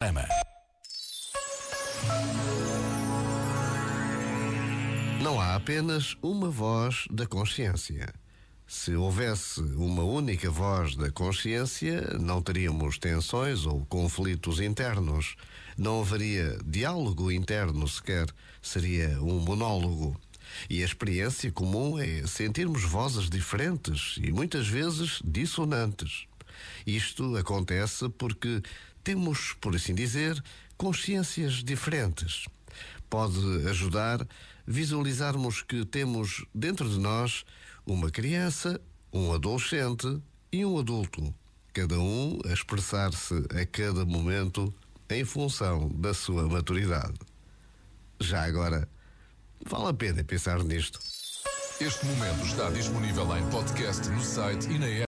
Ama. Não há apenas uma voz da consciência. Se houvesse uma única voz da consciência, não teríamos tensões ou conflitos internos. Não haveria diálogo interno sequer. Seria um monólogo. E a experiência comum é sentirmos vozes diferentes e muitas vezes dissonantes. Isto acontece porque temos, por assim dizer, consciências diferentes. Pode ajudar visualizarmos que temos dentro de nós uma criança, um adolescente e um adulto, cada um a expressar-se a cada momento em função da sua maturidade. Já agora, vale a pena pensar nisto. Este momento está disponível em podcast no site e na app.